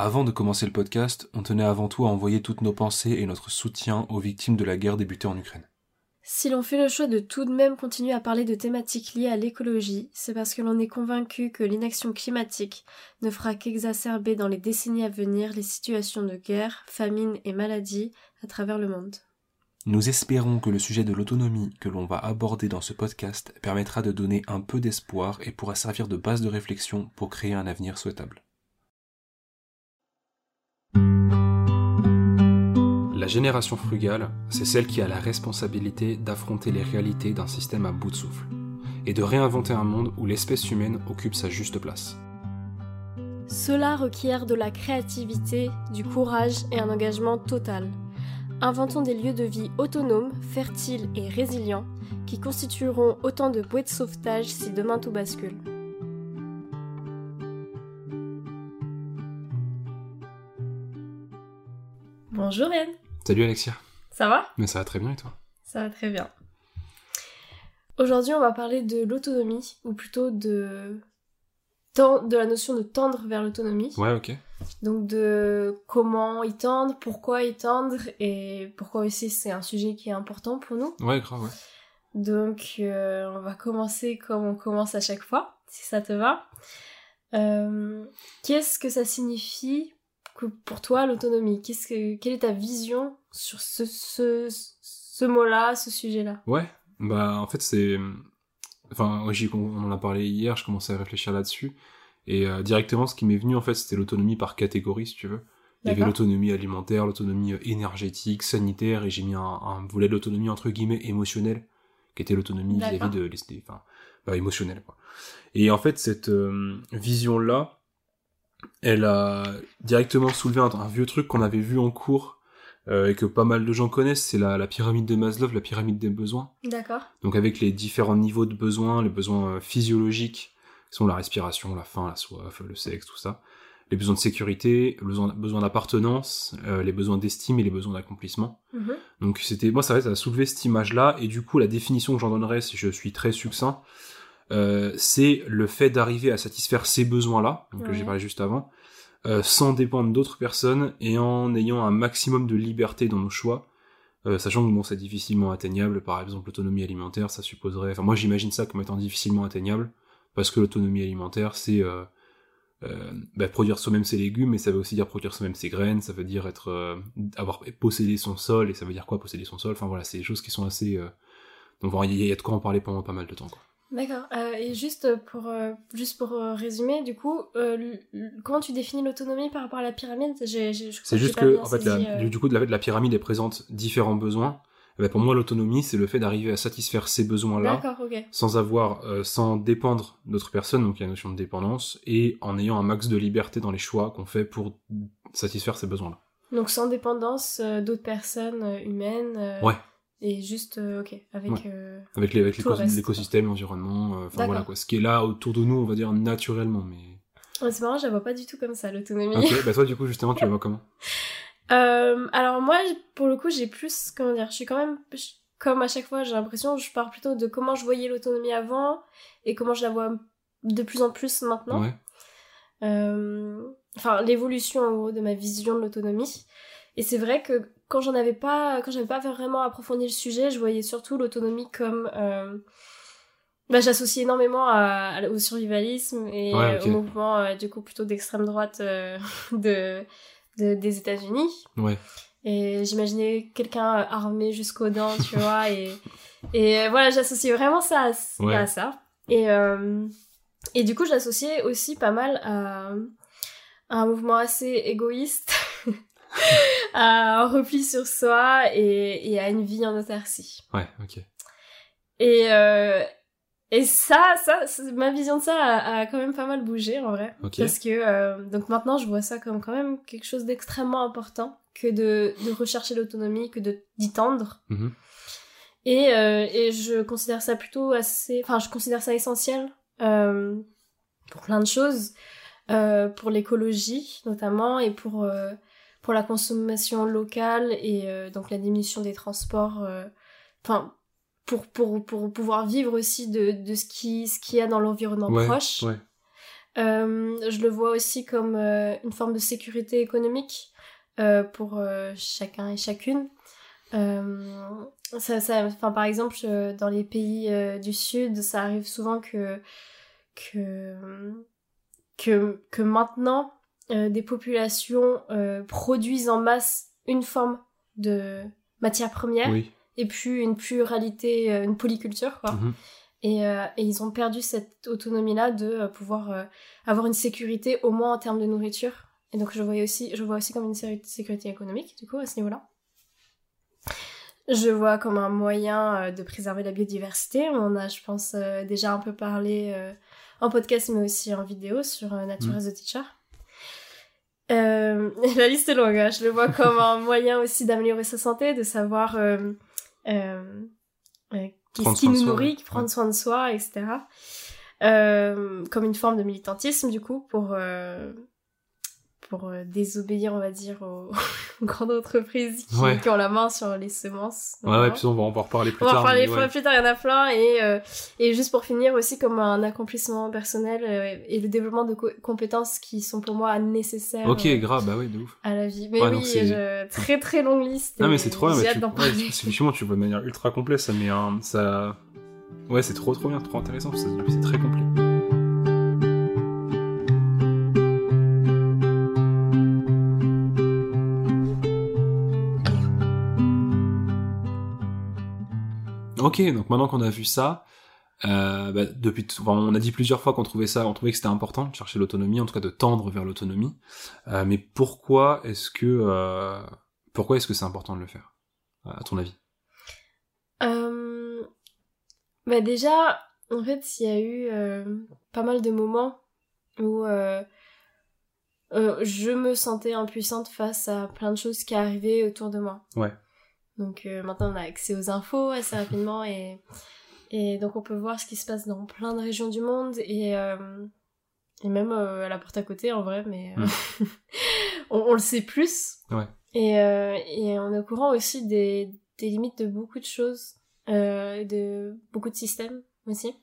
Avant de commencer le podcast, on tenait avant tout à envoyer toutes nos pensées et notre soutien aux victimes de la guerre débutée en Ukraine. Si l'on fait le choix de tout de même continuer à parler de thématiques liées à l'écologie, c'est parce que l'on est convaincu que l'inaction climatique ne fera qu'exacerber dans les décennies à venir les situations de guerre, famine et maladie à travers le monde. Nous espérons que le sujet de l'autonomie que l'on va aborder dans ce podcast permettra de donner un peu d'espoir et pourra servir de base de réflexion pour créer un avenir souhaitable. La génération frugale, c'est celle qui a la responsabilité d'affronter les réalités d'un système à bout de souffle, et de réinventer un monde où l'espèce humaine occupe sa juste place. Cela requiert de la créativité, du courage et un engagement total. Inventons des lieux de vie autonomes, fertiles et résilients, qui constitueront autant de bouées de sauvetage si demain tout bascule. Bonjour Anne Salut Alexia. Ça va? Mais ça va très bien et toi? Ça va très bien. Aujourd'hui, on va parler de l'autonomie, ou plutôt de de la notion de tendre vers l'autonomie. Ouais, ok. Donc de comment y tendre, pourquoi y tendre, et pourquoi aussi c'est un sujet qui est important pour nous. Ouais, grave, ouais. Donc euh, on va commencer comme on commence à chaque fois, si ça te va. Euh, Qu'est-ce que ça signifie pour toi l'autonomie Qu'est-ce que quelle est ta vision sur ce ce, ce mot-là, ce sujet-là? Ouais, bah en fait c'est enfin on en a parlé hier, je commençais à réfléchir là-dessus et euh, directement ce qui m'est venu en fait c'était l'autonomie par catégorie si tu veux. Il y avait l'autonomie alimentaire, l'autonomie euh, énergétique, sanitaire et j'ai mis un, un volet de l'autonomie entre guillemets émotionnelle qui était l'autonomie vis-à-vis de enfin bah, émotionnelle quoi. Et en fait cette euh, vision là elle a directement soulevé un, vieux truc qu'on avait vu en cours euh, et que pas mal de gens connaissent, c'est la, pyramide de Maslow, la pyramide des besoins. D'accord. Donc avec les différents niveaux de besoins, les besoins euh, physiologiques, qui sont la respiration, la faim, la soif, le sexe, tout ça, les besoins de sécurité, les besoins, d'appartenance, euh, les besoins d'estime et les besoins d'accomplissement. Mhm. Donc c'était, moi ça ça a soulevé cette image-là, et du coup la définition que j'en donnerais, si je suis très succinct, euh, c'est le fait d'arriver à satisfaire ces besoins-là, que j'ai parlé juste avant, euh, sans dépendre d'autres personnes et en ayant un maximum de liberté dans nos choix, euh, sachant que bon, c'est difficilement atteignable, par exemple l'autonomie alimentaire, ça supposerait, enfin moi j'imagine ça comme étant difficilement atteignable, parce que l'autonomie alimentaire c'est bah, produire soi-même ses légumes, mais ça veut aussi dire produire soi-même ses graines, ça veut dire être avoir possédé son sol, et ça veut dire quoi posséder son sol, enfin voilà, c'est des choses qui sont assez... donc il y, a de quoi en parler pendant pas mal de temps. Quoi. D'accord. Euh, et juste pour, euh, juste pour euh, résumer, du coup, comment tu définis l'autonomie par rapport à la pyramide? C'est juste que, en fait, du coup, de la, la pyramide est présente différents besoins. Eh ben, pour moi, l'autonomie, c'est le fait d'arriver à satisfaire ces besoins-là, sans avoir, sans dépendre d'autres personnes, donc il y a la notion de dépendance, et en ayant un max de liberté dans les choix qu'on fait pour satisfaire ces besoins-là. Donc sans dépendance d'autres personnes humaines. Ouais. Et juste, euh, ok, avec... Euh, avec l'écosystème, l'environnement, euh, enfin voilà quoi. Ce qui est là autour de nous, on va dire naturellement, mais... c'est marrant, je la vois pas du tout comme ça, l'autonomie. Ok, bah toi du coup, justement, tu la vois comment? Alors moi, pour le coup, j'ai plus, comment dire, je suis quand même... Comme à chaque fois, j'ai l'impression, je pars plutôt de comment je voyais l'autonomie avant et comment je la vois de plus en plus maintenant. Ouais. Enfin, l'évolution en gros de ma vision de l'autonomie. Et c'est vrai que quand j'en avais pas, quand j'avais pas vraiment approfondi le sujet, je voyais surtout l'autonomie comme, euh, bah, j'associe énormément à, au survivalisme et au mouvement euh, du coup plutôt d'extrême droite euh, de, des États-Unis. Ouais. Et j'imaginais quelqu'un armé jusqu'aux dents, tu vois, et et voilà, j'associais vraiment ça à, à ça. Et et du coup, je l'associais aussi pas mal à, à un mouvement assez égoïste. À un repli sur soi et, et, à une vie en autarcie. Ouais, ok. Et, euh, et ça, ça, ma vision de ça a, quand même pas mal bougé en vrai. Parce que euh, donc maintenant je vois ça comme quand même quelque chose d'extrêmement important que de, de rechercher l'autonomie, que de d'y tendre. Mm-hmm. Et, euh, et je considère ça plutôt assez, enfin je considère ça essentiel euh, pour plein de choses, euh, pour l'écologie notamment et pour euh, pour la consommation locale et euh, donc la diminution des transports, euh, enfin pour, pour, pour pouvoir vivre aussi de, de ce qui ce qu'il y a dans l'environnement proche. je le vois aussi comme une forme de sécurité économique pour chacun et chacune. ça, ça, enfin, par exemple, dans les pays du Sud, ça arrive souvent que, que, que, que maintenant, des populations produisent en masse une forme de matière première et puis une pluralité, une polyculture, quoi. Mhm. Et, et, ils ont perdu cette autonomie-là de pouvoir avoir une sécurité au moins en termes de nourriture. Et donc je, voyais aussi, je vois aussi comme une sécurité économique, du coup, à ce niveau-là. Je vois comme un moyen de préserver la biodiversité. On a, je pense, déjà un peu parlé en podcast, mais aussi en vidéo sur Nature as a Teacher. Euh, la liste est longue, hein. je le vois comme un moyen aussi d'améliorer sa santé, de savoir euh, euh, qu'est-ce qui nous nourrit, prendre soin de soi, etc. comme une forme de militantisme, du coup, pour pour euh, désobéir, on va dire, aux, grandes entreprises qui, ont la main sur les semences. Ouais, ouais, puis on va en reparler plus tard. On va en reparler plus tard, il y en a plein. Et, euh, et juste pour finir aussi, comme un accomplissement personnel euh, et le développement de compétences qui sont pour moi nécessaires. Ok, grave, bah oui, de ouf. À la vie. Mais oui, très très longue liste. Non, mais c'est trop bien. J'ai hâte d'en parler. effectivement, tu vois de manière ultra complète, ça met un. Ça... Ouais, c'est trop trop bien, trop intéressant, c'est très complet. Ok, donc maintenant qu'on a vu ça, euh, bah, depuis, on a dit plusieurs fois qu'on trouvait ça, on trouvait que c'était important de chercher l'autonomie, en tout cas de tendre vers l'autonomie. Euh, mais pourquoi est-ce que, euh, pourquoi est-ce que c'est important de le faire, à ton avis? Bah déjà, en fait, il y a eu pas mal de moments où je me sentais impuissante face à plein de choses qui arrivaient autour de moi. Ouais. Donc euh, maintenant on a accès aux infos assez rapidement et, et donc on peut voir ce qui se passe dans plein de régions du monde et, euh, et même euh, à la porte à côté en vrai, mais mm. on, le sait plus. Ouais. Et, et on est au courant aussi des, des limites de beaucoup de choses, de beaucoup de systèmes aussi.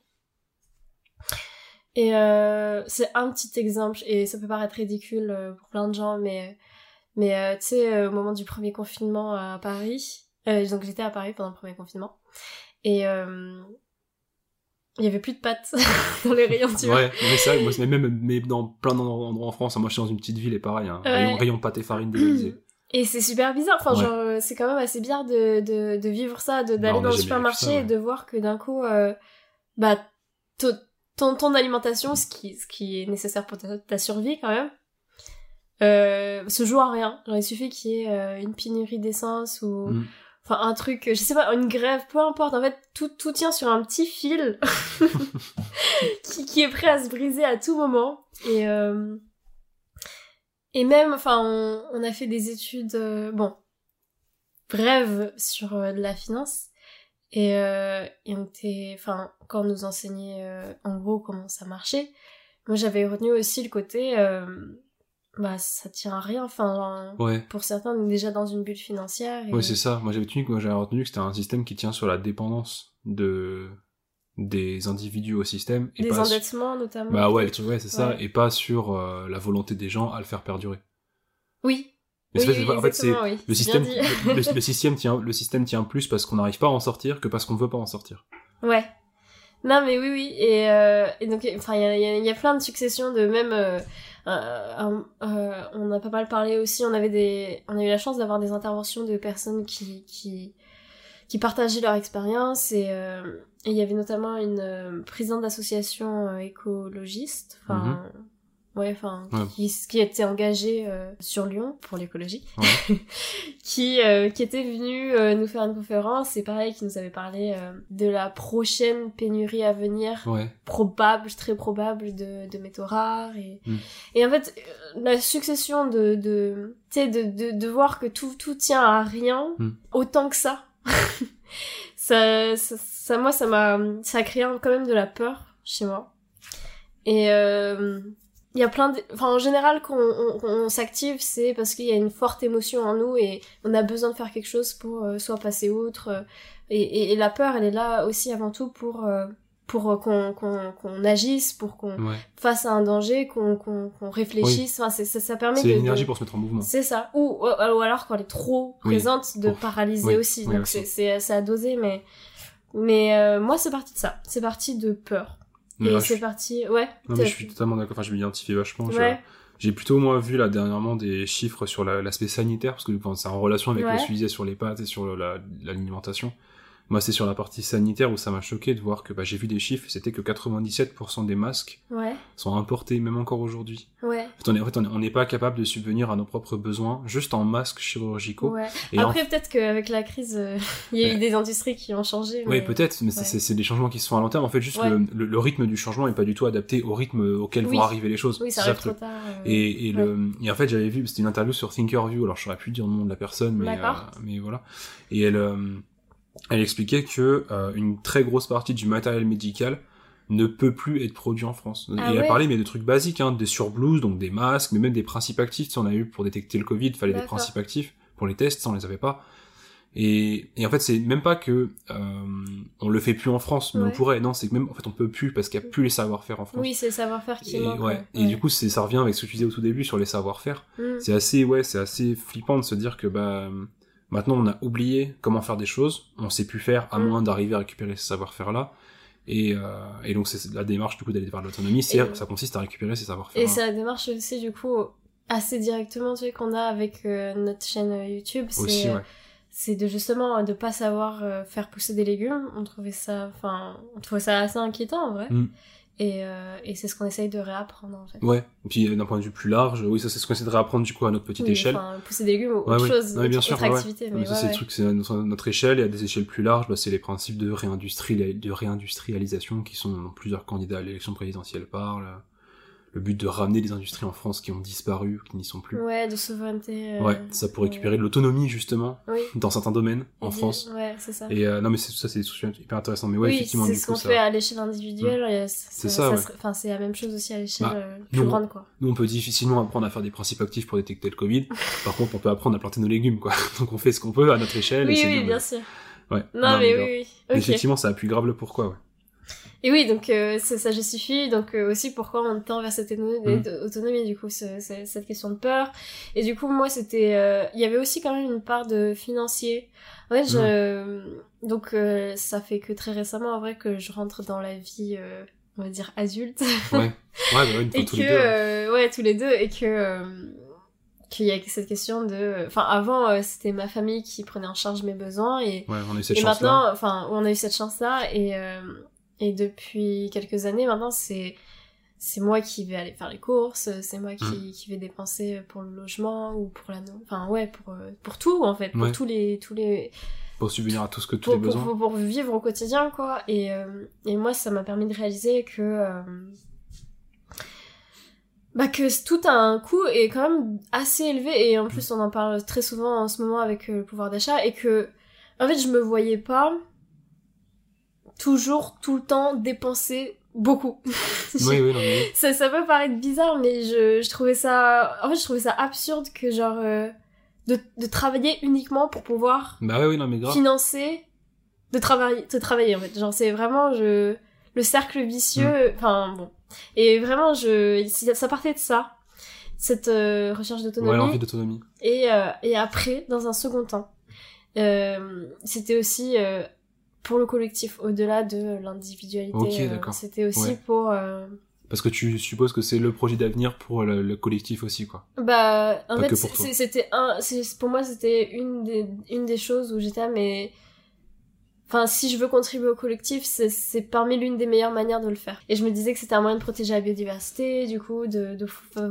Et c'est un petit exemple, et ça peut paraître ridicule pour plein de gens, mais, mais tu sais, au moment du premier confinement à Paris, euh, donc j'étais à Paris pendant le premier confinement. Et euh, il y avait plus de pâtes dans les rayons tu Ouais, mais ça, moi, même mais dans plein d'endroits en France. Hein. Moi, je suis dans une petite ville et pareil, hein, rayon, rayon pâtes et farine dévalisée. Et c'est super bizarre. Enfin, genre, euh, c'est quand même assez bizarre de, de, de vivre ça, d'aller dans le supermarché et de voir que d'un coup, euh, bah, ton, ton alimentation, ce qui, ce qui est nécessaire pour ta, ta survie quand même, euh, se joue à rien. Genre, il suffit qu'il y ait une pénurie d'essence ou, mm enfin un truc, je sais pas, une grève, peu importe. En fait, tout, tout tient sur un petit fil qui, qui, est prêt à se briser à tout moment. Et euh, et même, enfin, on, a fait des études, euh, bon, brèves sur euh, de la finance. Et, et on était, enfin, quand on nous enseignait en gros comment ça marchait, moi j'avais retenu aussi le côté bah ça tient à rien. Enfin pour certains on est déjà dans une bulle financière et... ouais c'est ça. Moi j'avais moi j'avais retenu que c'était un système qui tient sur la dépendance de des individus au système et des endettements notamment. Bah ouais, ouais c'est ça. Et pas sur euh, la volonté des gens à le faire perdurer. Oui. Mais en fait, c'est le système, le, système tient, le système tient plus parce qu'on n'arrive pas à en sortir que parce qu'on veut pas en sortir. Ouais. Non, mais oui, oui. Et, euh, et donc, enfin, il y a, y a, plein de successions de même. Euh, euh, euh, on a pas mal parlé aussi. On avait des, on a eu la chance d'avoir des interventions de personnes qui qui qui partageaient leur expérience et euh, il y avait notamment une présidente d'association écologiste, mhm ouais, enfin, qui, qui était engagé euh, sur Lyon pour l'écologie, qui, euh, qui était venu euh, nous faire une conférence et pareil, qui nous avait parlé de la prochaine pénurie à venir, probable, très probable de, de métaux rares et, mm. et en fait, la succession de, de, tu de, de, de voir que tout, tout tient à rien, mm. autant que ça. ça, ça, ça, moi, ça m'a, ça a créé quand même de la peur chez moi. Et, euh, il y a plein de... Enfin, en général, quand on, s'active, c'est parce qu'il y a une forte émotion en nous et on a besoin de faire quelque chose pour euh, soit passer outre. Euh, et, et, la peur, elle est là aussi avant tout pour, euh, pour qu'on qu'on agisse, pour qu'on fasse à un danger, qu'on qu'on réfléchisse. Enfin, ça, ça permet. C'est l'énergie pour se mettre en mouvement. C'est ça. Ou, ou alors quand elle est trop présente, de paralyser aussi. Donc c'est c'est à doser, mais mais euh, moi c'est parti de ça. C'est parti de peur. Et c'est parti. Ouais. Non mais je suis totalement d'accord. Enfin, je m'identifie vachement. Ouais. J'ai plutôt moi vu là dernièrement des chiffres sur l'aspect sanitaire parce que c'est en relation avec le sujet sur les pâtes et sur l'alimentation. Moi, c'est sur la partie sanitaire où ça m'a choqué de voir que bah, j'ai vu des chiffres, c'était que 97% des masques sont importés, même encore aujourd'hui. Ouais. En fait, on n'est pas capable de subvenir à nos propres besoins juste en masques chirurgicaux. Ouais. Après, peut-être qu'avec la crise, euh, il y a eu des industries qui ont changé. Oui, peut-être, mais c'est des changements qui se font à long terme. En fait, juste le, le, rythme du changement n'est pas du tout adapté au rythme auquel vont arriver les choses. Oui, ça arrive trop tard. Euh, et, et, le, et en fait, j'avais vu, c'était une interview sur Thinkerview, alors je saurais plus dire le nom de la personne, mais, euh, mais voilà. Et elle elle expliquait que euh, une très grosse partie du matériel médical ne peut plus être produit en France. Ah et elle a parlé mais de trucs basiques, hein, des surblouses, donc des masques, mais même des principes actifs. Si on a eu pour détecter le Covid, il fallait des principes actifs. Pour les tests, ça on les avait pas. Et, et en fait, c'est même pas que euh, on le fait plus en France, mais on pourrait. Non, c'est que même en fait on peut plus parce qu'il y a plus les savoir-faire en France. Oui, c'est le savoir-faire qui et, manque. Ouais. Et du coup, c'est ça revient avec ce que tu disais au tout début sur les savoir-faire. Mm. C'est assez ouais, c'est assez flippant de se dire que bah Maintenant, on a oublié comment faire des choses, on sait plus faire à mm. moins d'arriver à récupérer ce savoir-faire là. Et, euh, et donc c'est la démarche du coup d'aller vers l'autonomie, c'est ça consiste à récupérer ces savoir-faire. Et c'est la démarche aussi du coup assez directement tu sais qu'on a avec euh, notre chaîne euh, YouTube, c'est c'est de justement de pas savoir euh, faire pousser des légumes. On trouvait ça, enfin, on trouvait ça assez inquiétant en vrai. Mm. Et, euh, et c'est ce qu'on essaye de réapprendre en fait. Ouais, et puis d'un point de vue plus large, oui, ça c'est ce qu'on essaie de réapprendre du coup à notre petite oui, échelle. Enfin, pousser des légumes ou autre chose, bien sûr, activité. Mais, ça c'est le truc, c'est notre, notre, échelle, et à des échelles plus larges, bah, c'est les principes de, réindustrie, de réindustrialisation qui sont plusieurs candidats à l'élection présidentielle parlent le but de ramener des industries en France qui ont disparu, qui n'y sont plus. Ouais, de souveraineté. Euh, ouais, ça pour récupérer de l'autonomie justement oui. dans certains domaines en France. Ouais, c'est ça. Et euh, non mais ça c'est hyper intéressant. Mais ouais, oui, effectivement c'est ce qu'on fait à l'échelle individuelle. Mm. C'est ça. Enfin, c'est la même chose aussi à l'échelle bah, euh, plus grande quoi. Nous on peut difficilement apprendre à faire des principes actifs pour détecter le Covid. Par contre, on peut apprendre à planter nos légumes quoi. Donc on fait ce qu'on peut à notre échelle. Oui, oui, bien sûr. Ouais. Non, mais oui, oui. Effectivement, ça appuie grave le pourquoi. Ouais. Et oui, donc euh, ça, justifie donc euh, aussi pourquoi on tend vers cette mm. autonomie, du coup, cette question de peur. Et du coup, moi, c'était, euh, il y avait aussi quand même une part de financier. En fait, je, mm. donc ça fait que très récemment, en vrai, que je rentre dans la vie, on va dire adulte. Ouais, ouais, bah fois et tous que, les deux. ouais, tous les deux, et que qu'il y a cette question de enfin avant c'était ma famille qui prenait en charge mes besoins et ouais, on a eu cette et chance maintenant enfin on a eu cette chance là et et depuis quelques années maintenant, c'est c'est moi qui vais aller faire les courses, c'est moi qui, mm. qui vais dépenser pour le logement ou pour la enfin ouais pour euh, pour tout en fait, pour tous les tous les pour subvenir à tout ce que tu as besoin. Pour, pour, vivre au quotidien quoi et euh, et moi ça m'a permis de réaliser que euh, bah que tout a un coût est quand même assez élevé et en plus on en parle très souvent en ce moment avec le pouvoir d'achat et que en fait je me voyais pas toujours, tout le temps, dépenser beaucoup. oui, oui, non, Ça, ça peut paraître bizarre, mais je, je trouvais ça... En fait, je trouvais ça absurde que, genre, euh, de, de travailler uniquement pour pouvoir bah oui, oui, non, mais grave. financer de travailler, de travailler, en fait. Genre, c'est vraiment, je... Le cercle vicieux, mm. enfin, bon. Et vraiment, je... Ça partait de ça cette euh, recherche d'autonomie. Ouais, l'envie d'autonomie. Et, euh, et après, dans un second temps, euh, c'était aussi euh, pour le collectif, au-delà de l'individualité. Euh, c'était aussi pour. Euh, Parce que tu supposes que c'est le projet d'avenir pour le, collectif aussi, quoi. Bah, en fait, c'était un, pour moi, c'était une des, une des choses où j'étais, mais, enfin, si je veux contribuer au collectif, c'est parmi l'une des meilleures manières de le faire. Et je me disais que c'était un moyen de protéger la biodiversité, du coup, de, de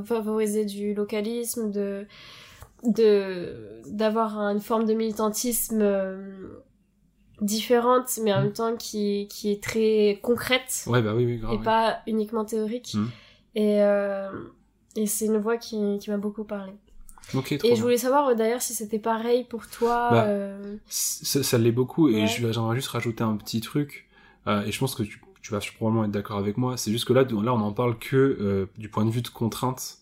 favoriser du localisme, de, de, d'avoir une forme de militantisme euh, différente mais en mm. même temps qui, qui est très concrète ouais bah oui, oui grave, et pas uniquement théorique. Mm. et euh, et c'est une voix qui, qui m'a beaucoup parlé. Okay, et je voulais savoir euh, d'ailleurs si c'était pareil pour toi bah, euh... ça, ça l'est beaucoup et j'aimerais juste rajouter un petit truc euh, et je pense que tu, tu vas probablement être d'accord avec moi c'est juste que là là on en parle que du point de vue de contrainte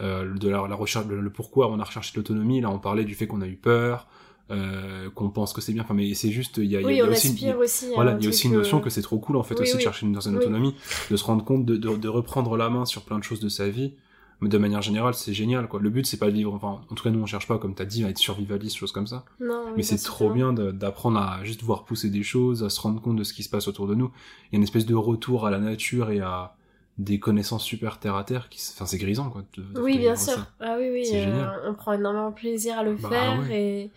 de la, la recherche le, le, pourquoi on a recherché l'autonomie. Là on parlait du fait qu'on a eu peur euh, qu'on pense que c'est bien. Enfin, mais c'est juste, il y a, oui, y a on aussi, aspire aussi. voilà, un il y a aussi truc, une notion euh, que c'est trop cool en fait oui, aussi de chercher une certaine autonomie, de se rendre compte, de, de, de reprendre la main sur plein de choses de sa vie. Mais de manière générale, c'est génial quoi. Le but c'est pas de vivre, enfin, en tout cas nous on cherche pas, comme t'as dit, à être survivaliste, choses comme ça. Non, Mais c'est trop bien d'apprendre à juste voir pousser des choses, à se rendre compte de ce qui se passe autour de nous. Il y a une espèce de retour à la nature et à des connaissances super terre à terre qui, enfin, c'est grisant, quoi. de- de Oui, bien ça. sûr. Ah oui, oui. Euh, on prend énormément plaisir à le Bah, faire et,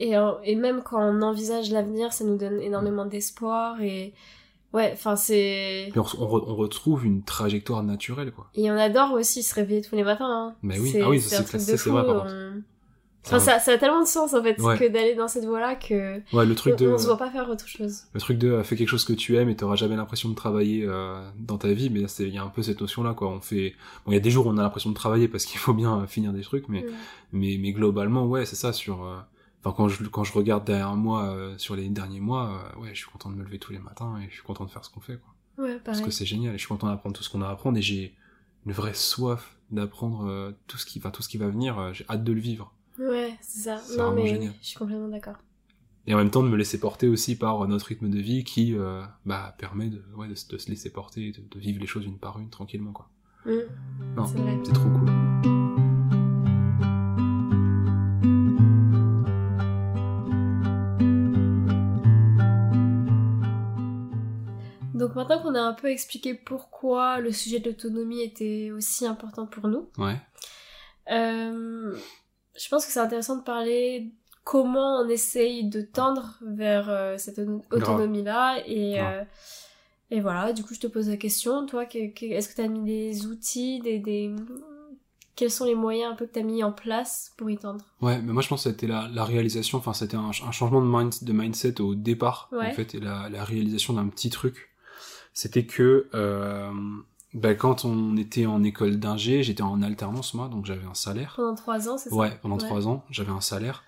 et, euh, et même quand on envisage l'avenir, ça nous donne énormément d'espoir et ouais, enfin c'est. On, on re- on retrouve une trajectoire naturelle, quoi. Et on adore aussi se réveiller tous les matins. Hein. Mais oui, C'est- ah oui, c'est vrai, par contre. on- Enfin, ça, ça a tellement de sens en fait Ouais. que d'aller dans cette voie-là que Ouais, le truc on, de, on se voit pas faire autre chose. le truc de, euh, fais quelque chose que tu aimes et t'auras jamais l'impression de travailler euh, dans ta vie, mais il y a un peu cette notion-là, quoi. On fait, bon, il y a des jours où on a l'impression de travailler parce qu'il faut bien euh, finir des trucs, mais, Ouais. mais, mais globalement, ouais, c'est ça, sur, euh, enfin, quand je, quand je regarde derrière moi, euh, sur les derniers mois, euh, ouais, je suis content de me lever tous les matins et je suis content de faire ce qu'on fait, quoi. Ouais, Parce que c'est génial et je suis content d'apprendre tout ce qu'on a à apprendre et j'ai une vraie soif d'apprendre euh, tout ce qui, tout ce qui va venir, j'ai hâte de le vivre. Ouais, c'est ça. C'est Non, mais génial. je suis complètement d'accord. Et en même temps de me laisser porter aussi par notre rythme de vie qui, bah, permet de, ouais, de, se- de se laisser porter et de, de vivre les choses une par une tranquillement, quoi. Mm, Non, c'est vrai. c'est trop cool. A un peu expliqué pourquoi le sujet de l'autonomie était aussi important pour nous, Ouais. euh, je pense que c'est intéressant de parler comment on essaye de tendre vers euh, cette auto- autonomie-là. Et, euh, et voilà, du coup je te pose la question, toi, que- que- est-ce que tu as mis des outils, des, des... Quels sont les moyens un peu que tu as mis en place pour y tendre? Ouais, mais moi je pense que c'était la, la réalisation, enfin c'était un, un changement de, mind, de mindset au départ, Ouais. en fait, et la, la réalisation d'un petit truc. C'était que euh, bah, quand on était en école d'ingé, j'étais en alternance moi, donc j'avais un salaire. Pendant trois ans, c'est ça Ouais, pendant Ouais. trois ans, j'avais un salaire.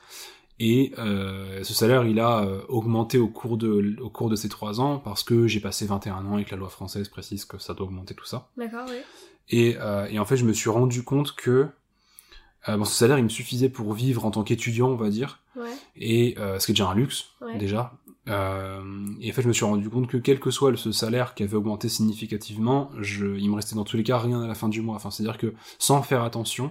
Et euh, ce salaire, il a euh, augmenté au cours, de, au cours de ces trois ans parce que j'ai passé 21 ans et que la loi française précise que ça doit augmenter tout ça. D'accord, oui. Et, euh, et en fait, je me suis rendu compte que euh, bon, ce salaire, il me suffisait pour vivre en tant qu'étudiant, on va dire, Ouais, et euh, ce qui est déjà un luxe, ouais. déjà. Euh, et en fait, je me suis rendu compte que quel que soit ce salaire qui avait augmenté significativement, je, il me restait dans tous les cas rien à la fin du mois. Enfin, c'est-à-dire que sans faire attention,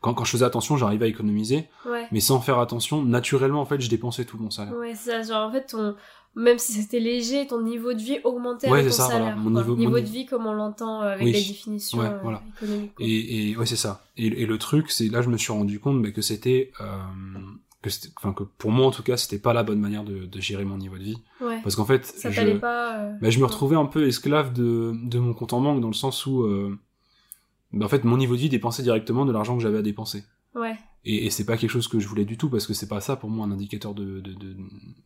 quand, quand je faisais attention, j'arrivais à économiser, Ouais. mais sans faire attention, naturellement, en fait, je dépensais tout mon salaire. Ouais, c'est ça. Genre, en fait, ton... même si c'était léger, ton niveau de vie augmentait Ouais, avec ton ça, voilà. salaire. Mon quoi. niveau- mon de niveau- vie comme on l'entend euh, avec Oui. les définitions Ouais, euh, voilà. économiques. Et, et ouais, c'est ça. Et, et le truc, c'est là, je me suis rendu compte bah, que c'était, euh, que c'était, enfin que pour moi en tout cas, c'était pas la bonne manière de, de gérer mon niveau de vie, Ouais. parce qu'en fait, Ça je, t'allait pas. euh, bah, je me retrouvais un peu esclave de, de mon compte en banque dans le sens où, euh, bah, en fait, mon niveau de vie dépensait directement de l'argent que j'avais à dépenser. Ouais. Et, et c'est pas quelque chose que je voulais du tout parce que c'est pas ça pour moi un indicateur de, de, de,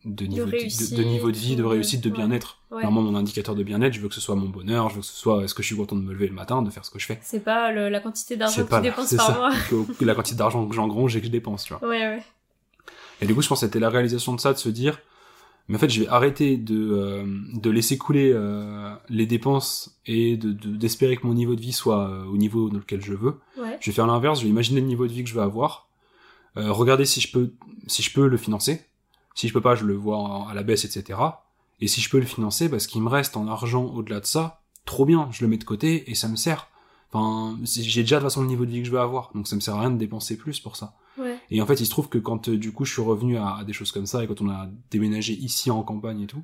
de niveau de, réussite, de niveau de vie, de réussite, de bien-être. Ouais. Normalement, mon indicateur de bien-être, je veux que ce soit mon bonheur, je veux que ce soit est-ce que je suis content de me lever le matin, de faire ce que je fais? C'est pas le- la quantité d'argent que tu dépenses par mois. la quantité d'argent que j'engrange et que je dépense, tu vois. Ouais, ouais. Et du coup, je pense que c'était la réalisation de ça, de se dire, mais en fait, je vais arrêter de, euh, de laisser couler euh, les dépenses et de de- d'espérer que mon niveau de vie soit euh, au niveau dans lequel je veux. Ouais. Je vais faire l'inverse, je vais imaginer le niveau de vie que je veux avoir, regarder si je peux si je peux le financer. Si je peux pas, je le vois en- à la baisse, etc. Et si je peux le financer, parce qu'il me reste en argent au-delà de ça, trop bien, je le mets de côté et ça me sert. Enfin, j'ai déjà de toute façon le niveau de vie que je veux avoir, donc ça me sert à rien de dépenser plus pour ça. Et en fait, il se trouve que quand euh, du coup je suis revenu à, à des choses comme ça et quand on a déménagé ici en campagne et tout,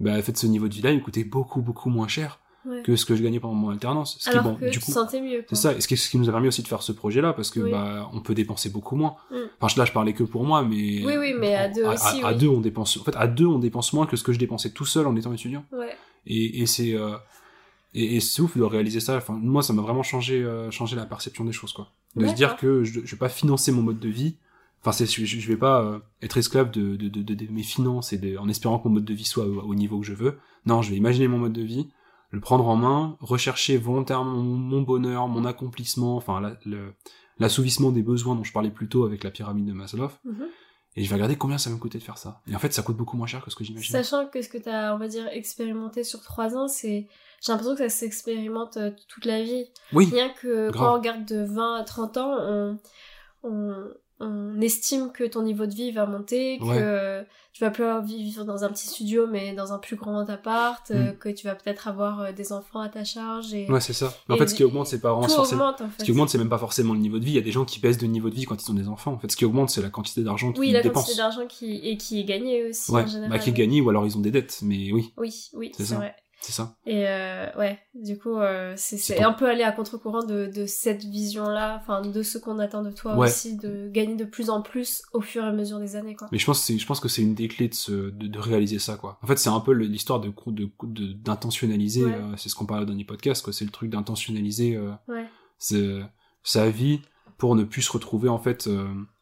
bah en fait ce niveau de vie là il me coûtait beaucoup beaucoup moins cher ouais. que ce que je gagnais pendant mon alternance. Ce qui, Alors bon, que du tu coup, sentais mieux. c'est ça. Et ce qui, ce qui nous a permis aussi de faire ce projet là parce que Oui. bah on peut dépenser beaucoup moins. Mm. Enfin là je parlais que pour moi, mais Oui, oui, mais à deux à, aussi, à oui. deux on dépense. En fait à deux on dépense moins que ce que je dépensais tout seul en étant étudiant. Ouais. Et, et c'est euh, et, et c'est ouf de réaliser ça. Enfin moi ça m'a vraiment changé euh, changé la perception des choses quoi. De se dire que je, je vais pas financer mon mode de vie. Enfin c'est je, je vais pas euh, être esclave de, de, de, de- de mes finances et de, en espérant que mon mode de vie soit au, au niveau que je veux. Non je vais imaginer mon mode de vie, le prendre en main, rechercher volontairement mon, mon bonheur, mon accomplissement, enfin la- le- l'assouvissement des besoins dont je parlais plus tôt avec la pyramide de Maslow. Mhm. Et je vais regarder combien ça va me coûter de faire ça. Et en fait ça coûte beaucoup moins cher que ce que j'imaginais. Sachant que ce que tu as, on va dire, expérimenté sur trois ans, c'est. J'ai l'impression que ça s'expérimente euh, toute la vie. Oui. Rien que Grave. quand on regarde de 20 à 30 ans, on, on, on estime que ton niveau de vie va monter, que tu vas plus vivre dans un petit studio mais dans un plus grand appart, euh, mm. que tu vas peut-être avoir euh, des enfants à ta charge. Et, ouais, c'est ça. en fait, ce qui augmente, c'est pas vraiment augmente, en fait. Ce qui augmente, c'est même pas forcément le niveau de vie. Il y a des gens qui baissent de niveau de vie quand ils ont des enfants. En fait, ce qui augmente, c'est la quantité d'argent qu'ils dépensent. Oui, la quantité d'argent qui et qui est gagnée aussi en général. Bah, qui est gagnée ou alors ils ont des dettes, mais oui. Oui, oui, c'est vrai. C'est ça. Et euh, ouais, du coup, euh, c'est un peu aller à contre-courant de, de, cette vision-là, enfin de ce qu'on attend de toi aussi, de gagner de plus en plus au fur et à mesure des années, quoi. Mais je pense, je pense que c'est une des clés de, de, de, réaliser ça, quoi. En fait, c'est un peu l'histoire de d'intentionnaliser, de, euh, c'est ce qu'on parlait dans les podcasts, quoi. C'est le truc d'intentionnaliser sa vie pour ne plus se retrouver en fait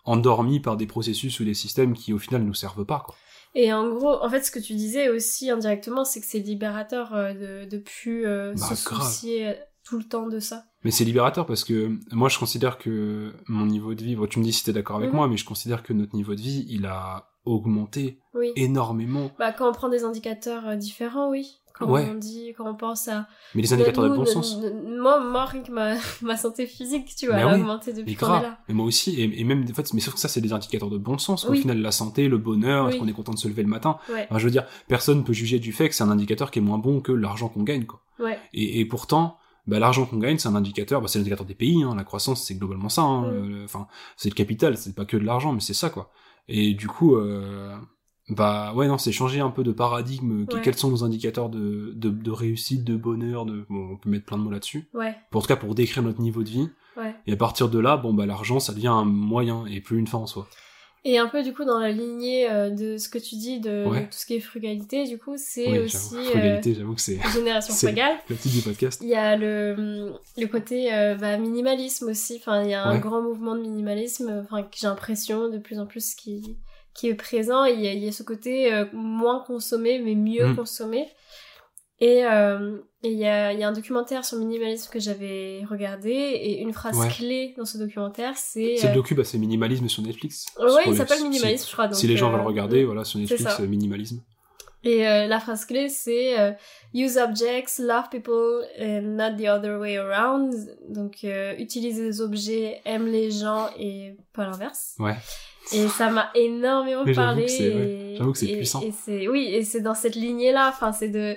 endormi par des processus ou des systèmes qui au final nous servent pas, quoi. Et en gros, en fait, ce que tu disais aussi indirectement, c'est que c'est libérateur euh, de, de plus euh, bah, se soucier euh, tout le temps de ça. Mais c'est libérateur parce que moi, je considère que mon niveau de vie, bon, tu me dis si t'es d'accord avec mhm. moi, mais je considère que notre niveau de vie, il a augmenté énormément. Bah, quand on prend des indicateurs différents, oui quand on dit, quand on pense à. Mais les indicateurs de bon sens. Moi, moi, rien que ma, ma santé physique, tu vois, elle a augmenté depuis qu'on est là. Mais moi aussi, et, et, même, en fait, mais sauf que ça, c'est des indicateurs de bon sens. Au final, la santé, le bonheur, est-ce qu'on est content de se lever le matin? Enfin, je veux dire, personne peut juger du fait que c'est un indicateur qui est moins bon que l'argent qu'on gagne, quoi. Ouais. Et, et pourtant, bah, l'argent qu'on gagne, c'est un indicateur, bah, c'est l'indicateur des pays, hein, la croissance, c'est globalement ça, hein, enfin, c'est le capital, c'est pas que de l'argent, mais c'est ça, quoi. Et du coup, euh, bah ouais non c'est changer un peu de paradigme quels sont nos indicateurs de, de, de, réussite de bonheur de bon, on peut mettre plein de mots là-dessus. Ouais. pour en tout cas pour décrire notre niveau de vie. Ouais. et à partir de là bon bah l'argent ça devient un moyen et plus une fin en soi. Et un peu du coup dans la lignée euh, de ce que tu dis de tout ce qui est frugalité du coup c'est aussi frugalité euh, j'avoue que c'est génération frugale. le titre du podcast. Il y a le le côté euh, bah, minimalisme aussi. Enfin il y a un grand mouvement de minimalisme enfin que j'ai l'impression de plus en plus qui qui est présent. Il y a, il y a ce côté euh, moins consommé, mais mieux mm. consommé. Et euh, il y, a, y a un documentaire sur le minimalisme que j'avais regardé, et une phrase clé dans ce documentaire, c'est... C'est le euh, docu, bah, c'est minimalisme sur Netflix. Ouais, il s'appelle minimalisme, je crois. si les gens veulent regarder, voilà, sur Netflix, minimalisme. Et la phrase clé, c'est Use objects, love people, and not the other way around. Donc, utiliser des objets, aime les gens, et pas l'inverse. Ouais. Et ça m'a énormément parlé. J'avoue que c'est puissant. Et oui, et c'est dans cette lignée-là. Enfin, c'est de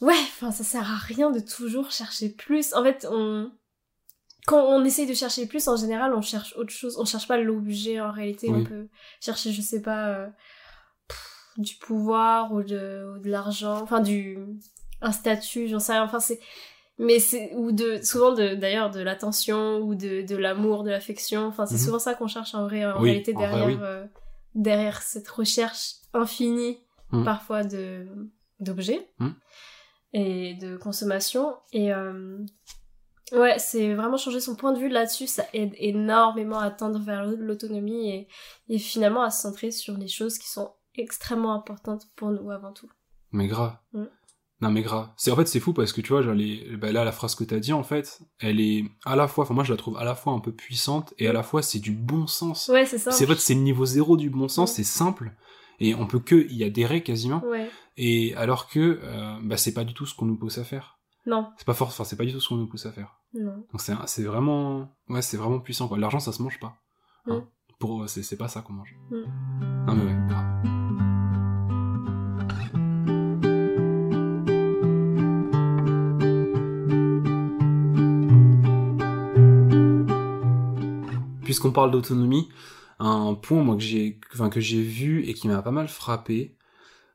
ouais. Enfin, ça sert à rien de toujours chercher plus. En fait, on quand on essaye de chercher plus, en général, on cherche autre chose. On cherche pas l'objet. En réalité, on peut chercher, je sais pas, euh, du pouvoir ou de, ou de l'argent. Enfin, du un statut. J'en sais rien. Enfin, c'est mais c'est ou de souvent de d'ailleurs de l'attention ou de, de l'amour de l'affection enfin c'est mhm. souvent ça qu'on cherche en vrai en réalité derrière euh, derrière cette recherche infinie mhm. parfois de d'objets mhm. et de consommation et euh, ouais c'est vraiment changer son point de vue là-dessus ça aide énormément à tendre vers l'autonomie et, et finalement à se centrer sur les choses qui sont extrêmement importantes pour nous avant tout mais grave mm. Non mais grave. C'est en fait c'est fou parce que tu vois, bah là la phrase que t'as dit en fait, elle est à la fois, enfin moi je la trouve à la fois un peu puissante et à la fois c'est du bon sens. Ouais c'est ça. C'est vrai c'est le niveau zéro du bon sens, c'est simple et on peut que y adhérer quasiment. Ouais. Et alors que euh, bah c'est pas du tout ce qu'on nous pousse à faire. Non. C'est pas fort, enfin c'est pas du tout ce qu'on nous pousse à faire. Non. Donc c'est c'est vraiment ouais c'est vraiment puissant quoi. L'argent ça se mange pas. Hein. Mm. Pour c'est c'est pas ça qu'on mange. Mm. Non mais ouais puisqu'on parle d'autonomie, un point moi que j'ai enfin que j'ai vu et qui m'a pas mal frappé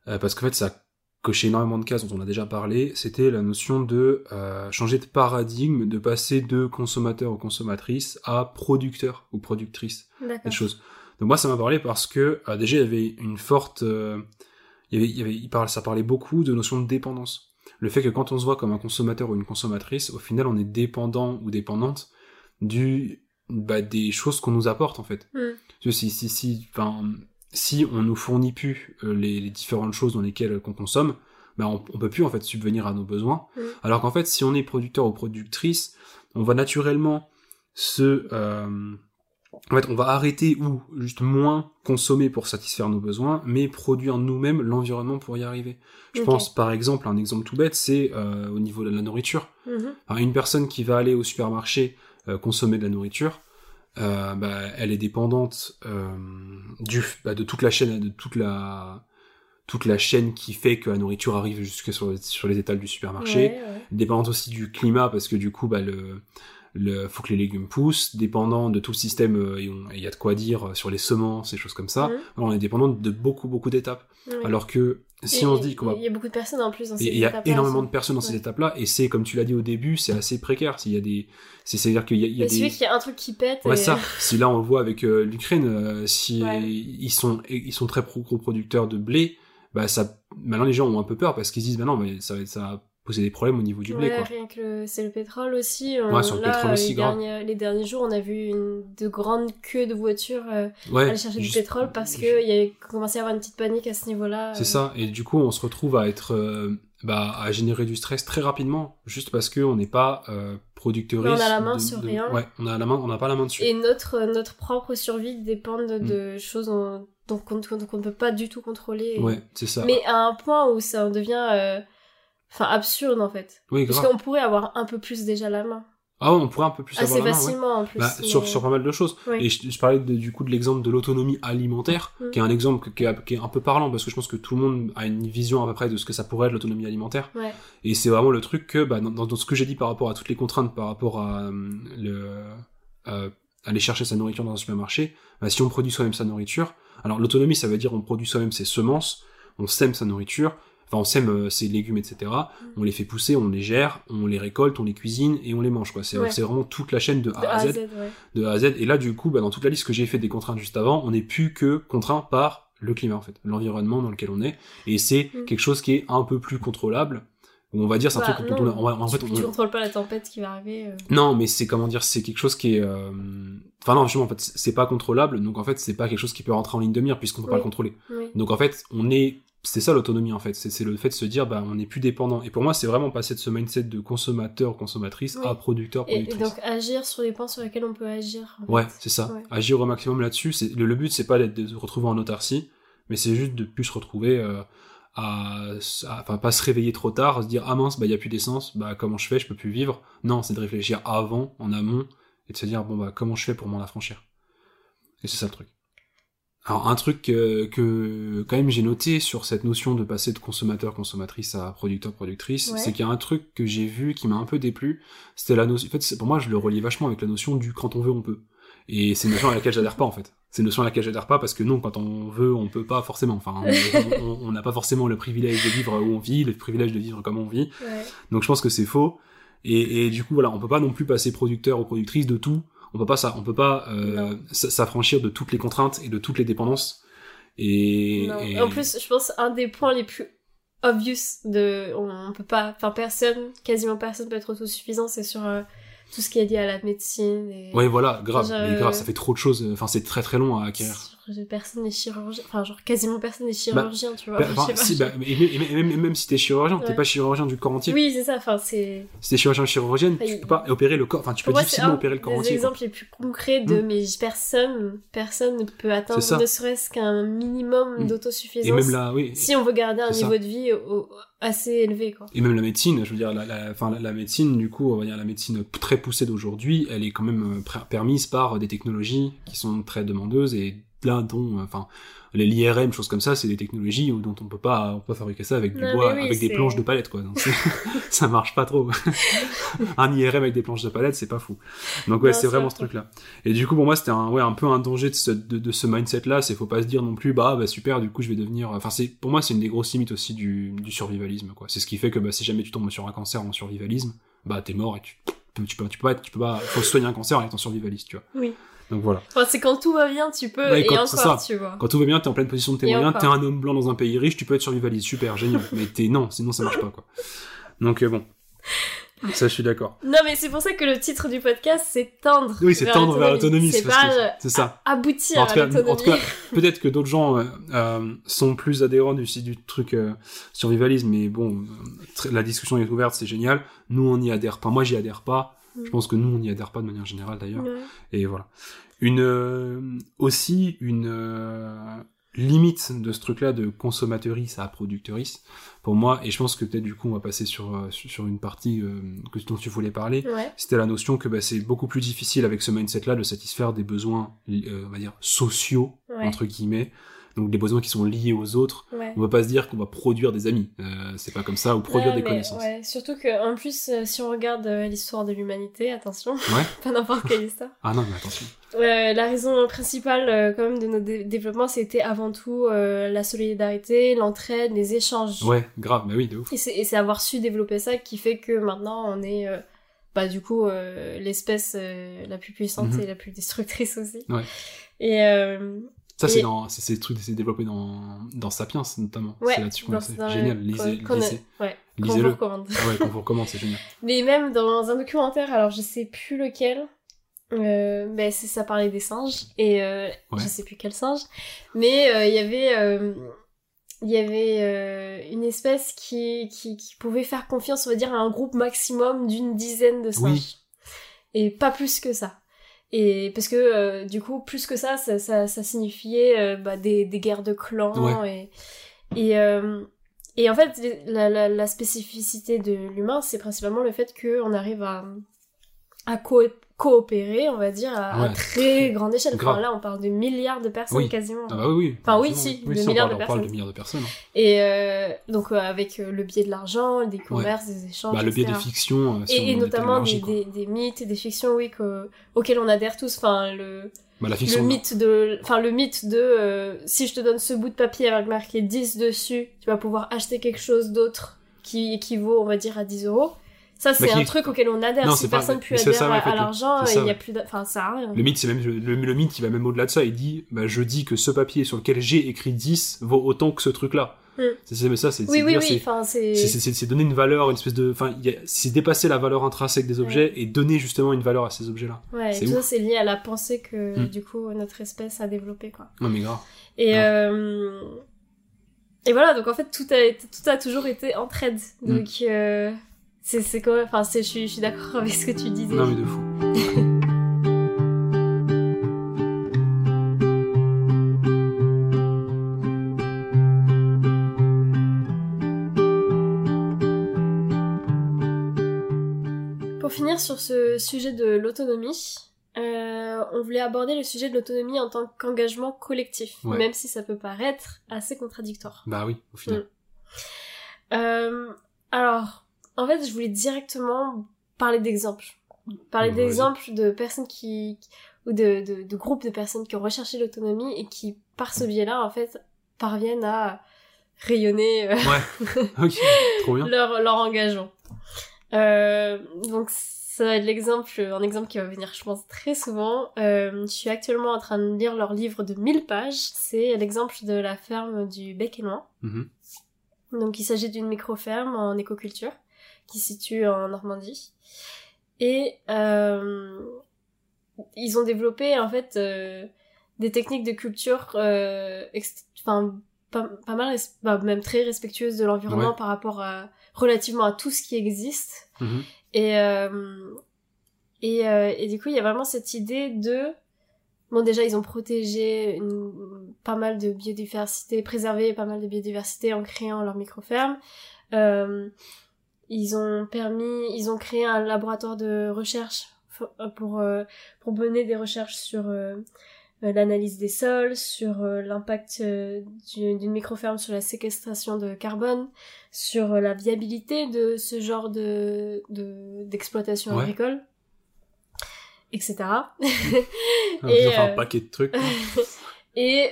euh, parce qu'en fait ça coché énormément de cases dont on a déjà parlé, c'était la notion de euh, changer de paradigme, de passer de consommateur ou consommatrice à producteur ou productrice des choses. Donc moi ça m'a parlé parce que euh, déjà il y avait une forte il y avait, il y avait il parle, ça parlait beaucoup de notion de dépendance. Le fait que quand on se voit comme un consommateur ou une consommatrice, au final on est dépendant ou dépendante du bah, des choses qu'on nous apporte en fait. Mm. Si, si, si, si on nous fournit plus euh, les, les, différentes choses dans lesquelles qu'on consomme, bah, on, on, peut plus en fait subvenir à nos besoins. Mm. Alors qu'en fait, si on est producteur ou productrice, on va naturellement se, euh, en fait, on va arrêter ou juste moins consommer pour satisfaire nos besoins, mais produire nous-mêmes l'environnement pour y arriver. Je pense par exemple, un exemple tout bête, c'est euh, au niveau de la nourriture. Mm-hmm. une personne qui va aller au supermarché euh, consommer de la nourriture, euh, bah, elle est dépendante euh, du, bah, de toute la chaîne, de toute la toute la chaîne qui fait que la nourriture arrive jusque sur, sur les étals du supermarché. Dépendante aussi du climat parce que du coup, bah, le, le faut que les légumes poussent. Dépendant de tout le système, euh, il y a de quoi dire sur les semences et choses comme ça. Alors, on est dépendant de beaucoup beaucoup d'étapes. Alors que si on se dit qu'on va... Il y a beaucoup de personnes en plus dans ces étapes Il y a énormément de personnes dans ces étapes-là, et c'est, comme tu l'as dit au début, c'est assez précaire. S'il y a des... C'est-à-dire qu'il y a, il y a des... qu'il y a un truc qui pète. Ouais, ça. Si là, on le voit avec euh, l'Ukraine, euh, si ils sont, ils sont très gros producteurs de blé, bah ça, maintenant les gens ont un peu peur parce qu'ils disent, bah non, mais ça, ça poser des problèmes au niveau du blé. Ouais, rien que c'est le pétrole aussi. Ouais, sur le pétrole aussi, les, derniers, les derniers jours, on a vu une, de grandes queues de voitures euh, aller chercher du pétrole parce qu'il y avait commencé à avoir une petite panique à ce niveau-là. C'est ça, et du coup, on se retrouve à être. Euh, bah, à générer du stress très rapidement, juste parce qu'on n'est pas euh, producteuriste. On a la main sur rien. Ouais, on a la main, on n'a pas la main dessus. Et notre, notre propre survie dépend de, de mm. choses dont, on ne peut pas du tout contrôler. Ouais, c'est ça. Mais à un point où ça devient euh, Enfin, absurde en fait. Oui, Parce qu'on pourrait avoir un peu plus déjà la main. Ah ouais, on pourrait un peu plus Assez avoir la facilement main, en plus. Bah, sur, sur pas mal de choses. Et je, parlais du coup de l'exemple de l'autonomie alimentaire, mm. qui est un exemple qui est, qui est, un peu parlant parce que je pense que tout le monde a une vision à peu près de ce que ça pourrait être l'autonomie alimentaire. Ouais. Et c'est vraiment le truc que, bah, dans, dans, ce que j'ai dit par rapport à toutes les contraintes, par rapport à euh, le, euh, aller chercher sa nourriture dans un supermarché, bah, si on produit soi-même sa nourriture, alors l'autonomie ça veut dire on produit soi-même ses semences, on sème sa nourriture, Enfin, on sème euh, ces légumes, etc. Mm. On les fait pousser, on les gère, on les récolte, on les cuisine et on les mange. Quoi. C'est, vraiment toute la chaîne de A, à Z. De A à Z. Et là, du coup, bah, dans toute la liste que j'ai fait des contraintes juste avant, on n'est plus que contraint par le climat, en fait, l'environnement dans lequel on est. Et c'est mm. quelque chose qui est un peu plus contrôlable. On va dire, c'est un truc dont on, en fait, tu, on... contrôles pas la tempête qui va arriver. Euh. Non, mais c'est comment dire, c'est quelque chose qui est. Euh, enfin non, justement, en fait, c'est pas contrôlable. Donc en fait, c'est pas quelque chose qui peut rentrer en ligne de mire puisqu'on peut pas le contrôler. Donc en fait, on est c'est ça l'autonomie en fait, c'est le fait de se dire bah on n'est plus dépendant. Et pour moi c'est vraiment passer de ce mindset de consommateur consommatrice à producteur productrice. Et, donc agir sur les points sur lesquels on peut agir. ouais, c'est ça. Agir au maximum là-dessus. Le, le but c'est pas d'être de se retrouver en autarcie, mais c'est juste de plus se retrouver euh, à, enfin pas se réveiller trop tard, se dire ah mince bah il y a plus d'essence, bah comment je fais, je peux plus vivre. Non, c'est de réfléchir avant, en amont, et de se dire bon bah comment je fais pour m'en affranchir? Et c'est ça le truc. Alors un truc que, que quand même j'ai noté sur cette notion de passer de consommateur consommatrice à producteur productrice, c'est qu'il y a un truc que j'ai vu qui m'a un peu déplu, c'était la notion. En fait, pour moi, je le relie vachement avec la notion du quand on veut, on peut. Et c'est une notion à laquelle j'adhère pas en fait. C'est une notion à laquelle j'adhère pas parce que non, quand on veut, on peut pas forcément. Enfin, on n'a pas forcément le privilège de vivre où on vit, le privilège de vivre comme on vit. Donc je pense que c'est faux. Et, et, du coup, voilà, on peut pas non plus passer producteur ou productrice de tout on peut pas ça, on peut pas euh, s'affranchir de toutes les contraintes et de toutes les dépendances. Et, en plus, je pense un des points les plus obvious de, on, peut pas, enfin personne, quasiment personne peut être autosuffisant, c'est sur euh, tout ce qui est lié à la médecine. Et... Ouais, voilà, grave, mais grave, ça fait trop de choses. Enfin, c'est très très long à acquérir personne n'est chirurgien, enfin genre quasiment personne n'est bah, chirurgien, tu vois. Bah, si, bah, et, même, même, si t'es chirurgien, t'es pas chirurgien du corps entier. Oui, c'est ça, enfin c'est... Si t'es chirurgien chirurgienne, tu peux pas opérer le corps, enfin tu peux difficilement opérer le corps entier. C'est l'exemple les plus concrets de hmm. mais personne, personne ne peut atteindre ne serait-ce qu'un minimum hmm. d'autosuffisance. Et même là, oui. Si on veut garder un niveau de vie assez élevé, quoi. Et même la médecine, je veux dire, la, la, la, la médecine, du coup, on va dire la médecine très poussée d'aujourd'hui, elle est quand même euh, permise par des technologies qui sont très demandeuses et là dont, enfin, les l'IRM, choses comme ça, c'est des technologies dont on peut pas, on peut pas fabriquer ça avec du bois, avec des planches de palette, quoi. Donc, ça marche pas trop. un IRM avec des planches de palette, c'est pas fou. Donc ouais, c'est vraiment ce truc-là. Et du coup, pour moi, c'était un, ouais, un peu un danger de ce, de, ce mindset-là. C'est faut pas se dire non plus, bah, bah super, du coup, je vais devenir. Enfin, c'est pour moi, c'est une des grosses limites aussi du, du survivalisme, quoi. C'est ce qui fait que bah, si jamais tu tombes sur un cancer en survivalisme, bah t'es mort et tu, tu peux, tu peux pas, tu peux pas, faut soigner un cancer en étant survivaliste, tu vois. Oui. Donc voilà. Enfin, c'est quand tout va bien, tu peux, et encore, tu vois. Quand tout va bien, t'es en pleine position de tes moyens, t'es un homme blanc dans un pays riche, tu peux être survivaliste, super, génial. mais t'es, non, sinon ça marche pas, quoi. Donc euh, bon. Ça, je suis d'accord. Non, mais c'est pour ça que le titre du podcast, c'est tendre. Oui, c'est tendre vers l'autonomie. C'est pas c'est ça. aboutir en tout à l'autonomie. En tout cas, peut-être que d'autres gens euh, euh, sont plus adhérents du, du truc survivalisme, mais bon, la discussion est ouverte, c'est génial. Nous, on n'y adhère pas. Moi, j'y adhère pas. Je pense que nous, on n'y adhère pas de manière générale d'ailleurs. Et voilà. Une euh, aussi une euh, limite de ce truc-là de consommateuris à producteuris, pour moi, et je pense que peut-être du coup on va passer sur, euh, sur une partie euh, que, dont tu voulais parler, c'était la notion que bah, c'est beaucoup plus difficile avec ce mindset-là de satisfaire des besoins, euh, on va dire, sociaux, entre guillemets, donc des besoins qui sont liés aux autres. On va pas se dire qu'on va produire des amis, euh, c'est pas comme ça, ou produire des connaissances. Ouais, surtout que en plus, euh, si on regarde euh, l'histoire de l'humanité, attention, pas n'importe quelle histoire. ah non, mais attention. la raison principale quand même de notre développement, c'était avant tout la solidarité, l'entraide, les échanges. Ouais, grave, mais oui, de ouf. Et c'est avoir su développer ça qui fait que maintenant on est bah du coup l'espèce la plus puissante mhm. et la plus destructrice aussi. Ouais. Et, ça, c'est dans, c'est trucs c'est développé dans, dans Sapiens, notamment. c'est là-dessus qu'on C'est génial. Lisez, lisez. Ouais. Lisez-le. recommande. ouais, qu'on vous recommande, c'est génial. Mais même dans un documentaire, alors je sais plus lequel, euh, ça parlait des singes, et euh, je sais plus quel singe, mais euh, il y avait, euh, il y avait euh, une espèce qui, qui, qui pouvait faire confiance, on va dire, à un groupe maximum d'une dizaine de singes. Oui. Et pas plus que ça. Et parce que euh, du coup, plus que ça, ça, ça, signifiait euh, bah, des, des, guerres de clans et et, euh, et en fait, la, la, la spécificité de l'humain, c'est principalement le fait qu'on arrive à à co coopérer, on va dire, à, très grande échelle. Enfin, là, on parle de milliards de personnes quasiment. Ah bah oui, Enfin oui, si, de milliards de personnes. On parle de milliards de personnes. Et euh, donc euh, avec euh, le biais de l'argent, des commerces, des échanges, bah, le biais de fiction. et, notamment des, des, des, mythes et des fictions, oui, que, auxquels on adhère tous. Enfin le. Bah, la fiction, le mythe de enfin le mythe de si je te donne ce bout de papier avec marqué 10 dessus tu vas pouvoir acheter quelque chose d'autre qui équivaut on va dire à 10 euros ça, c'est un truc auquel on adhère. si personne ne peut adhérer à, l'argent, il n'y a plus Enfin, ça a rien. Le mythe, c'est même, le, mythe, il va même au-delà de ça. Il dit, bah, je dis que ce papier sur lequel j'ai écrit 10 vaut autant que ce truc-là. Hmm. C'est ça, c'est oui, oui, oui, c'est donner une valeur, une espèce de, enfin, c'est dépasser la valeur intrinsèque des objets et donner justement une valeur à ces objets-là. Ouais, tout ça c'est lié à la pensée que hmm. du coup notre espèce a développée, quoi. Non mais grave. Et euh... et voilà, donc en fait tout a tout a toujours été entraide. Hmm. Donc euh c'est quoi? Enfin, je suis, je suis d'accord avec ce que tu disais. Non, mais de fou. Pour finir sur ce sujet de l'autonomie, euh, on voulait aborder le sujet de l'autonomie en tant qu'engagement collectif, même si ça peut paraître assez contradictoire. Bah oui, au final. Mm. Euh, alors, en fait, je voulais directement parler d'exemples. Parler d'exemples de personnes qui, ou de, de, de, groupes de personnes qui ont recherché l'autonomie et qui, par ce biais-là, en fait, parviennent à rayonner euh, ouais. Trop bien. leur, leur engagement. Euh, donc, ça va être l'exemple, un exemple qui va venir, je pense, très souvent. Euh, je suis actuellement en train de lire leur livre de 1000 pages. C'est l'exemple de la ferme du Bec et Loin. Mm-hmm. Donc, il s'agit d'une micro-ferme en écoculture qui se situe en Normandie. Et euh, ils ont développé en fait euh, des techniques de culture, euh, enfin pas, pas, mal, bah, même très respectueuses de l'environnement par rapport à relativement à tout ce qui existe. Mm-hmm. Et euh, et, euh, et du coup, il y a vraiment cette idée de Bon, déjà, ils ont protégé une, pas mal de biodiversité, préservé pas mal de biodiversité en créant leur micro-ferme. Euh, ils ont permis, ils ont créé un laboratoire de recherche pour, euh, pour mener des recherches sur euh, euh, l'analyse des sols, sur l'impact d'une microferme sur la séquestration de carbone, sur la viabilité de ce genre de d'exploitation agricole, etc. et, enfin, un paquet de trucs. et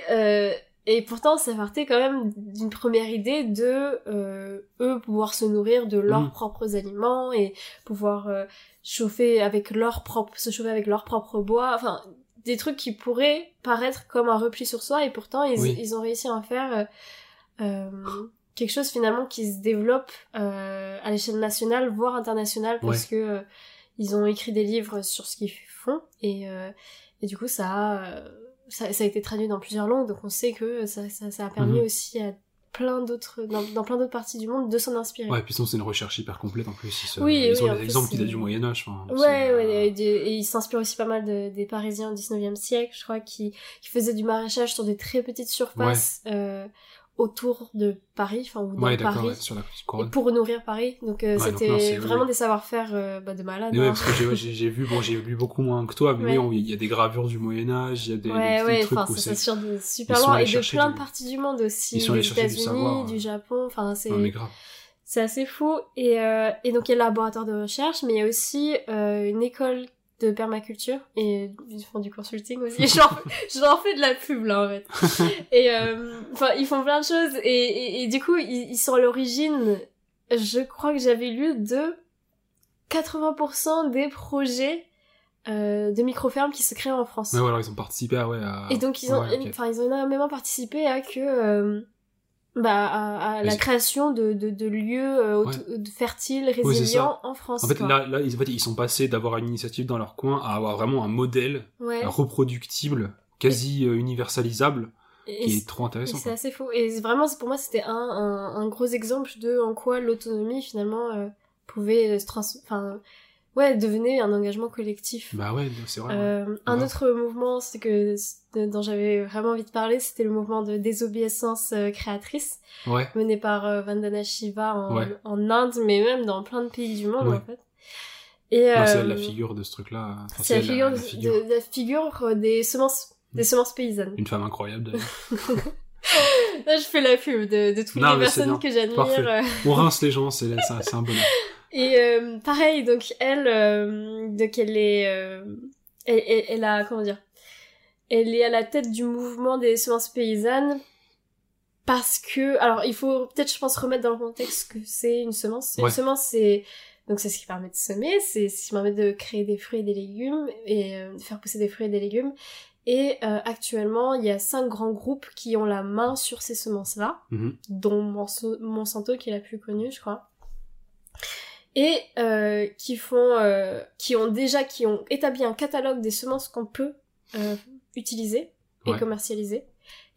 et pourtant, ça partait quand même d'une première idée de euh, eux pouvoir se nourrir de leurs mm. propres aliments et pouvoir euh, chauffer avec leur propre, se chauffer avec leur propre bois. Enfin, des trucs qui pourraient paraître comme un repli sur soi et pourtant ils, ils ont réussi à en faire euh, quelque chose finalement qui se développe à l'échelle nationale voire internationale parce que ils ont écrit des livres sur ce qu'ils font et, et du coup ça a ça, ça, a été traduit dans plusieurs langues, donc on sait que ça, ça, ça a permis mm-hmm. aussi à plein d'autres dans, plein d'autres parties du monde de s'en inspirer. Ouais, et puis sinon c'est une recherche hyper complète en plus. oui, ils ont des exemples qui datent du Moyen Âge. ouais, ouais, et, ils s'inspirent aussi pas mal des Parisiens au 19e siècle, je crois, qui, qui faisaient du maraîchage sur des très petites surfaces. Euh, autour de Paris, enfin ou dans Paris, sur la pour nourrir Paris. Donc euh, c'était vraiment des savoir-faire euh, bah, de malade. Oui, hein. parce que j'ai vu, bon, j'ai lu beaucoup moins que toi, mais oui, il y a des gravures du Moyen Âge, il y a des, ouais, des, ouais, trucs où c'est sur de super loin et de plein de parties du monde aussi, des États-Unis, du, Japon, enfin c'est. C'est assez fou et, euh, et donc il y a le laboratoire de recherche, mais il y a aussi euh, une école de permaculture et ils font du consulting aussi. Genre, j'en fais de la pub là en fait. et euh, enfin, ils font plein de choses et, et, du coup, ils, ils sont à l'origine. Je crois que j'avais lu de 80% des projets euh, de micro-fermes qui se créent en France. Ouais, voilà, ils ont participé à, ouais, Et donc ils ont, enfin, ils ont énormément participé à que euh, bah, à, la création de, de, de lieux euh, fertiles, résilients en France. En fait, là, là ils, en fait, ils sont passés d'avoir une initiative dans leur coin à avoir vraiment un modèle reproductible, quasi euh, universalisable, qui est, trop intéressant. C'est assez fou. Et vraiment, pour moi, c'était un, un, un, gros exemple de en quoi l'autonomie, finalement, euh, pouvait se trans... Enfin, ouais, devenait un engagement collectif. Bah ouais, c'est vrai. Euh, un autre mouvement, c'est que dont j'avais vraiment envie de parler, c'était le mouvement de désobéissance euh, créatrice, ouais. mené par euh, Vandana Shiva en, en, Inde, mais même dans plein de pays du monde en fait. Et euh, c'est la figure de ce truc-là. c'est la, figure, la, figure. De, la figure des semences, des semences paysannes. Une femme incroyable d'ailleurs. Là, je fais la pub de, de toutes les personnes que j'admire. On rince les gens, c'est un bonheur. Et euh, pareil, donc elle, euh, donc elle est, euh, elle, elle, a comment dire, elle est à la tête du mouvement des semences paysannes parce que, alors il faut peut-être je pense remettre dans le contexte que c'est une semence. Une semence c'est donc c'est ce qui permet de semer, c'est ce qui permet de créer des fruits et des légumes et de faire pousser des fruits et des légumes. Et actuellement, il y a cinq grands groupes qui ont la main sur ces semences-là, mm-hmm. dont Monsanto qui est la plus connue, je crois et euh, qui font, euh, qui ont déjà, qui ont établi un catalogue des semences qu'on peut euh, utiliser et commercialiser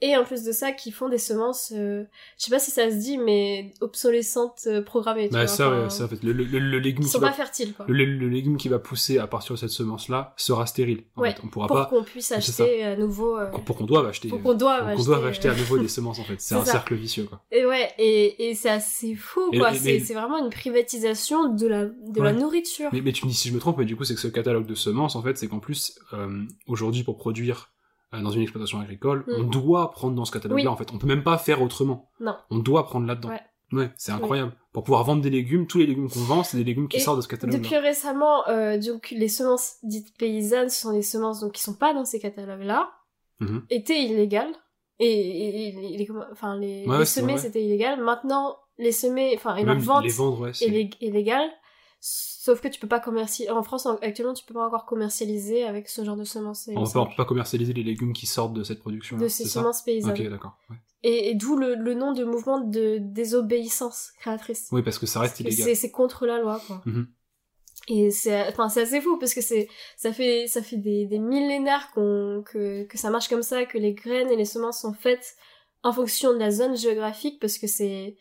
et en plus de ça qui font des semences euh, je sais pas si ça se dit mais obsolescentes euh, programmées bah, ça, ouais, ça en fait le, le, le, légume qui va, fertiles quoi. le, légume qui va pousser à partir de cette semence là sera stérile en ouais, fait. on pourra pour qu'on puisse acheter à nouveau euh... pour qu'on doive acheter pour qu'on doive acheter, doive acheter à nouveau des semences en fait. C'est un cercle vicieux quoi. Et ouais et, et c'est assez fou quoi. c'est vraiment une privatisation de la de la nourriture. Mais, mais tu me dis si je me trompe mais du coup c'est que ce catalogue de semences en fait c'est qu'en plus euh, aujourd'hui pour produire euh, dans une exploitation agricole, on mm. doit prendre dans ce catalogue-là, en fait. On peut même pas faire autrement. Non. On doit prendre là-dedans. Ouais. Ouais, c'est incroyable. Pour pouvoir vendre des légumes, tous les légumes qu'on vend, c'est des légumes qui sortent de ce catalogue. Depuis récemment, euh, donc les semences dites paysannes, ce sont des semences donc qui sont pas dans ces catalogues-là, mm-hmm. étaient illégales. Et, et, les, enfin les, les semer c'était illégal. Maintenant, les semer, enfin et leur vente les vendre, ouais, est illégale. Sauf que tu peux pas commercialiser. En France, actuellement, tu peux pas encore commercialiser avec ce genre de semences. On peut pas commercialiser les légumes qui sortent de cette production. De ces semences paysannes. Ok, d'accord. Et, d'où le, nom de mouvement de désobéissance créatrice. Oui, parce que ça reste illégal. C'est contre la loi, quoi. Mhm. Et c'est, enfin, c'est assez fou parce que c'est, ça fait, ça fait des, des millénaires qu'on, que, que ça marche comme ça, que les graines et les semences sont faites en fonction de la zone géographique parce que c'est,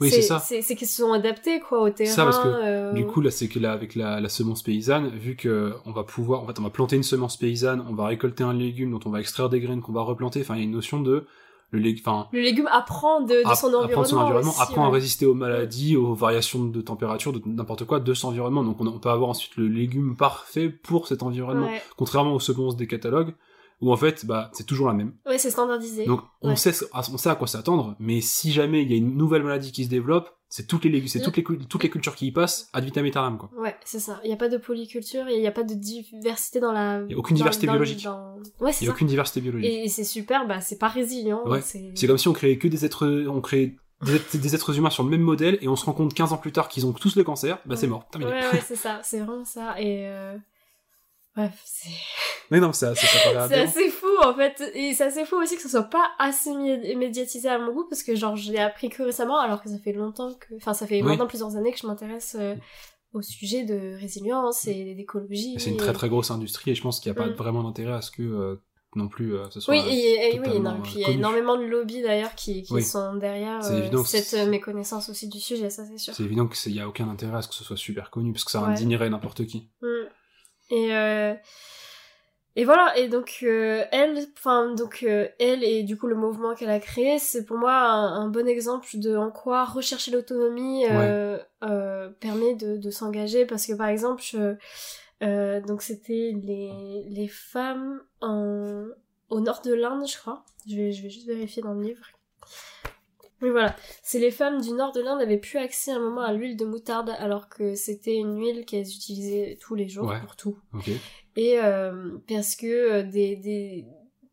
oui, c'est ça. C'est qu'ils se sont adaptés quoi au terrain. Ça parce que euh, du coup là c'est que là avec la, la, semence paysanne, vu que on va pouvoir, en fait on va planter une semence paysanne, on va récolter un légume dont on va extraire des graines qu'on va replanter. Enfin il y a une notion de le, légume, enfin, le légume apprend de, de son environnement. Apprend de son environnement, apprend à résister aux maladies, aux variations de température, de n'importe quoi, de son environnement. Donc on, peut avoir ensuite le légume parfait pour cet environnement. Contrairement aux semences des catalogues, où en fait, bah, c'est toujours la même. Ouais, c'est standardisé. Donc, on sait, on sait à quoi s'attendre, mais si jamais il y a une nouvelle maladie qui se développe, c'est toutes les c'est toutes les toutes les cultures qui y passent ad vitam aeternam quoi. Ouais, c'est ça. Il y a pas de polyculture, il y a pas de diversité dans la Il y a aucune diversité biologique. Ouais, c'est Il y a aucune diversité biologique. Et c'est super, bah c'est pas résilient, ouais. c'est comme si on créait que des êtres on crée des, êtres humains sur le même modèle et on se rend compte 15 ans plus tard qu'ils ont tous le cancer, bah c'est mort, terminé. Ouais, ouais, c'est ça, c'est vraiment ça et euh... Bref, c'est. Mais non, c'est assez, c'est assez fou en fait. Et c'est assez fou aussi que ce soit pas assez médiatisé à mon goût parce que genre je l'ai appris que récemment alors que ça fait longtemps que. Enfin, ça fait maintenant plusieurs années que je m'intéresse euh, au sujet de résilience et d'écologie. C'est une très très grosse industrie et je pense qu'il n'y a pas mm. vraiment d'intérêt à ce que. Euh, non plus euh, ce soit oui et, oui puis il y a énormément de lobbies d'ailleurs qui, qui Oui. sont derrière cette méconnaissance aussi du sujet ça c'est sûr c'est évident qu'il n'y a aucun intérêt à ce que ce soit super connu parce que ça Ouais. indignerait n'importe qui Mm. Et euh, et voilà et donc euh, elle enfin donc euh, elle et du coup le mouvement qu'elle a créé c'est pour moi un, un bon exemple de en quoi rechercher l'autonomie euh, permet de, de s'engager. Parce que par exemple je- donc c'était les les femmes en au nord de l'Inde je crois. Je vais je vais juste vérifier dans le livre oui voilà c'est les femmes du nord de l'Inde avaient plus accès à un moment à l'huile de moutarde alors que c'était une huile qu'elles utilisaient tous les jours Ouais. pour tout. Et euh, parce que euh, des, des,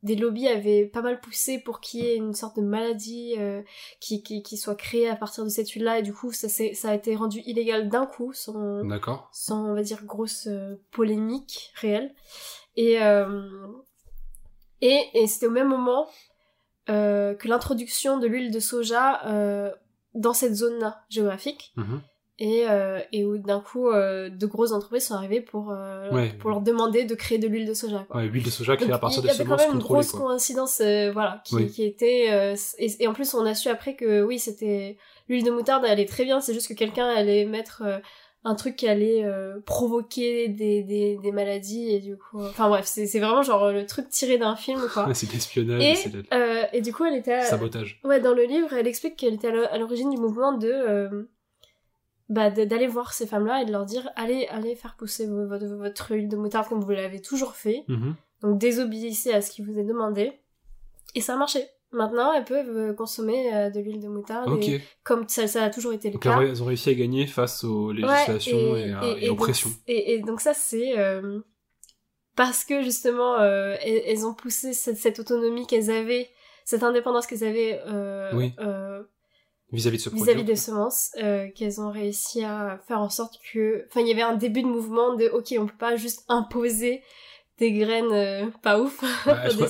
des lobbies avaient pas mal poussé pour qu'il y ait une sorte de maladie euh, qui, qui, qui soit créée à partir de cette huile-là et du coup ça, ça a été rendu illégal d'un coup sans, d'accord sans on va dire grosse euh, polémique réelle. Et, euh, et, et c'était au même moment euh, que l'introduction de l'huile de soja euh, dans cette zone-là géographique. Mhm. Et, euh, et où d'un coup, euh, de grosses entreprises sont arrivées pour, euh, Ouais. pour leur demander de créer de l'huile de soja. Quoi. ouais, huile de soja créée à partir il de y avait quand semences même une grosse quoi coïncidence, euh, voilà, qui, Oui. qui était euh, et, et en plus on a su après que oui c'était l'huile de moutarde, elle est très bien, c'est juste que quelqu'un allait mettre euh, un truc qui allait euh, provoquer des, des, des maladies et du coup, euh, enfin bref, c'est c'est vraiment genre le truc tiré d'un film quoi. C'est l'espionnage et c'est euh, et du coup elle était à- sabotage Ouais, dans le livre, elle explique qu'elle était à l'o- à l'origine du mouvement de euh, bah, d'aller voir ces femmes-là et de leur dire allez, allez faire pousser vo- votre, votre huile de moutarde comme vous l'avez toujours fait. Mhm. Donc désobéissez à ce qui vous est demandé. Et ça a marché. Maintenant, elles peuvent euh, consommer euh, de l'huile de moutarde et comme ça, ça a toujours été le donc cas. elles ont réussi à gagner face aux Ouais, législations et, à- et, aux donc- pressions et- donc ça, c'est euh, parce que justement, euh, elles, elles ont poussé cette, cette autonomie qu'elles avaient, cette indépendance qu'elles avaient euh, Oui. vis-à-vis de ce vis-à-vis des semences, qu'elles ont réussi à faire en sorte que... Enfin, il y avait un début de mouvement de, ok, on peut pas juste imposer des graines euh, pas ouf, Ouais, des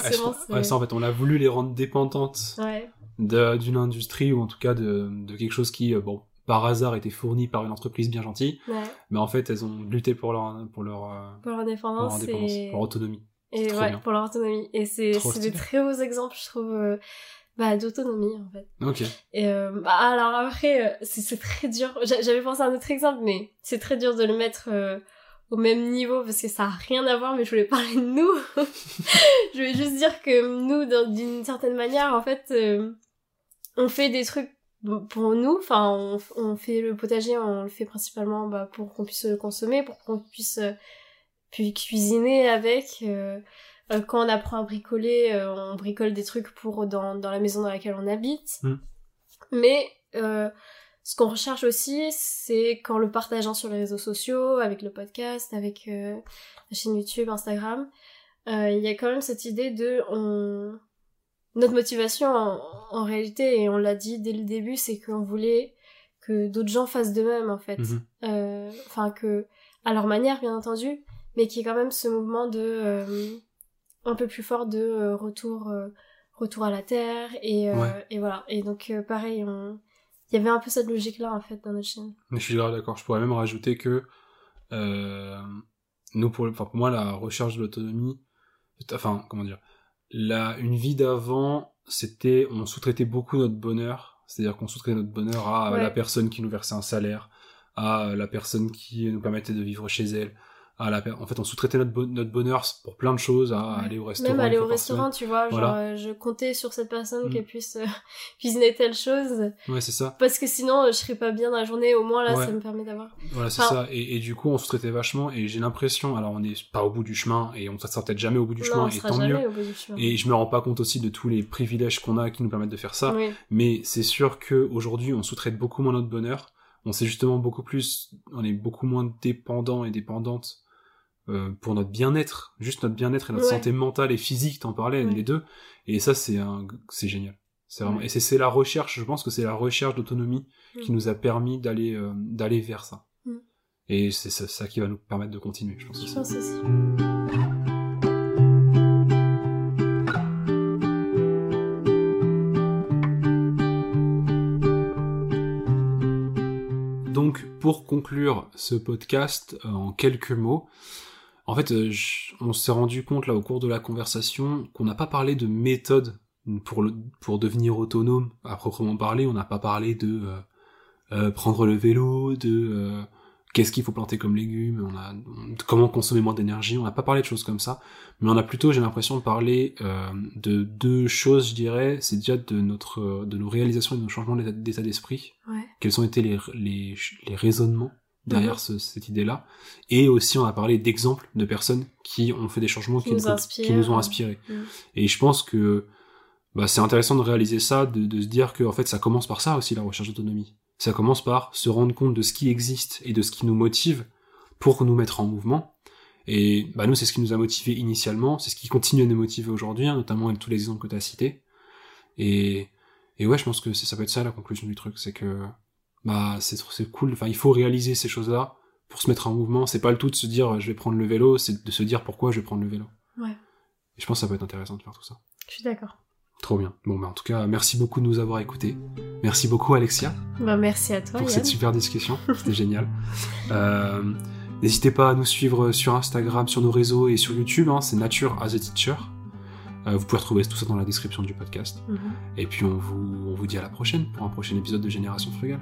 ouais, ça, en fait on a voulu les rendre dépendantes euh, Ouais, d'une industrie ou en tout cas de, de quelque chose qui, euh, bon, par hasard était fourni par une entreprise bien gentille, mais en fait elles ont lutté pour leur pour leur, euh, pour leur pour leur indépendance et, pour leur autonomie. et trop ouais, bien. pour leur autonomie. Et c'est des très beaux exemples, je trouve, euh, bah, d'autonomie, en fait. Ok. Et euh, bah, alors après, euh, c'est très dur. J'a- J'avais pensé à un autre exemple, mais c'est très dur de le mettre euh, au même niveau parce que ça a rien à voir. Mais je voulais parler de nous. je voulais juste dire que nous, d'une certaine manière, en fait, euh, on fait des trucs pour nous. Enfin, on, on fait le potager, on le fait principalement bah, pour qu'on puisse le consommer, pour qu'on puisse euh, puis cuisiner avec. euh, quand on apprend à bricoler, on bricole des trucs pour dans, dans la maison dans laquelle on habite. Mm. Mais euh, ce qu'on recherche aussi, c'est qu'en le partageant sur les réseaux sociaux, avec le podcast, avec euh, la chaîne YouTube, Instagram, euh, il y a quand même cette idée de on... notre motivation en, en réalité, et on l'a dit dès le début, c'est qu'on voulait que d'autres gens fassent de même en fait. Mhm. Euh, Enfin que à leur manière bien entendu, mais qui est quand même ce mouvement de un peu plus fort de retour retour à la terre et, euh, Ouais. et voilà et donc euh, pareil on il y avait un peu cette logique là en fait dans notre chaîne je suis grave d'accord. Je pourrais même rajouter que euh, nous, pour, enfin, pour moi, la recherche de l'autonomie, enfin, comment dire, la, une vie d'avant, c'était, on sous-traitait beaucoup notre bonheur. C'est-à-dire qu'on sous-traitait notre bonheur à Ouais. la personne qui nous versait un salaire, à la personne qui nous permettait de vivre chez elle. À la, per- en fait, on sous-traitait notre, bon- notre bonheur pour plein de choses, à Ouais. aller au restaurant. même aller au restaurant tu vois genre Voilà. euh, je comptais sur cette personne Mm. qu'elle puisse euh, cuisiner telle chose. Ouais, c'est ça. parce que sinon euh, je serais pas bien dans la journée au moins là Ouais. ça me permet d'avoir Voilà, c'est Enfin- ça. Et, et du coup, on sous-traitait vachement. Et j'ai l'impression, alors on n'est pas au bout du chemin, et on sera peut-être jamais au bout du non chemin, on et tant jamais mieux. au bout du chemin Et je me rends pas compte aussi de tous les privilèges qu'on a qui nous permettent de faire ça. oui Mais c'est sûr que aujourd'hui, on sous-traite beaucoup moins notre bonheur. On sait justement beaucoup plus, on est beaucoup moins dépendant et dépendante euh, pour notre bien-être, juste notre bien-être et notre Ouais. santé mentale et physique, t'en parlais, Ouais. les deux. Et ça, c'est un, c'est génial. C'est vraiment, Ouais. et c'est, c'est la recherche, je pense que c'est la recherche d'autonomie qui Mm. nous a permis d'aller, euh, d'aller vers ça. Mm. Et c'est ça, ça qui va nous permettre de continuer, je pense je aussi. pense aussi Donc, pour conclure ce podcast euh, en quelques mots, En fait, on s'est rendu compte là au cours de la conversation qu'on n'a pas parlé de méthode pour, le, pour devenir autonome à proprement parler. On n'a pas parlé de prendre le vélo, de qu'est-ce qu'il faut planter comme légumes, on a comment consommer moins d'énergie, on n'a pas parlé de choses comme ça, mais on a plutôt, j'ai l'impression, de parler euh, de deux choses, je dirais, c'est déjà de notre de nos réalisations et de nos changements d'état d'esprit, quels ont été les, les, les raisonnements derrière mhm. cette idée-là, et aussi on a parlé d'exemples de personnes qui ont fait des changements qui, nous, qui nous, ont inspirés. Mhm. Et je pense que bah, c'est intéressant de réaliser ça, de, de se dire que en fait ça commence par ça aussi la recherche d'autonomie. Ça commence par se rendre compte de ce qui existe et de ce qui nous motive pour nous mettre en mouvement. Et bah nous, c'est ce qui nous a motivés initialement, c'est ce qui continue à nous motiver aujourd'hui, hein, notamment avec tous les exemples que tu as cités. Et, et ouais, je pense que ça peut être ça la conclusion du truc, c'est que bah c'est c'est cool. Enfin, il faut réaliser ces choses-là pour se mettre en mouvement. C'est pas le tout de se dire je vais prendre le vélo, c'est de se dire pourquoi je vais prendre le vélo. Ouais. Et je pense que ça peut être intéressant de faire tout ça. Je suis d'accord. Trop bien. Bon, bah, en tout cas, merci beaucoup de nous avoir écoutés. Merci beaucoup, Alexia. Bah, merci à toi. Pour cette super discussion. C'était génial. Euh, n'hésitez pas à nous suivre sur Instagram, sur nos réseaux et sur YouTube. Hein, c'est Nature as a Teacher. Euh, vous pouvez retrouver tout ça dans la description du podcast. Mhm. Et puis, on vous, on vous dit à la prochaine pour un prochain épisode de Génération Frugale.